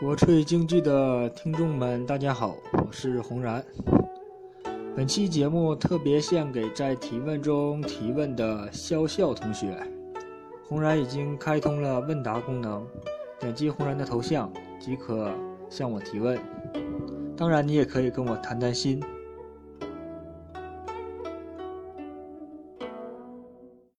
国粹京剧的听众们大家好我是红然。本期节目特别献给在提问中提问的肖笑同学。红然已经开通了问答功能点击红然的头像即可向我提问。当然你也可以跟我谈谈心。